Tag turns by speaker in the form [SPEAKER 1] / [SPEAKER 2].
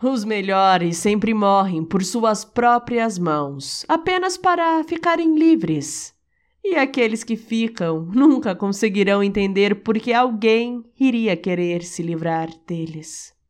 [SPEAKER 1] Os melhores sempre morrem por suas próprias mãos, apenas para ficarem livres. E aqueles que ficam nunca conseguirão entender por que alguém iria querer se livrar deles.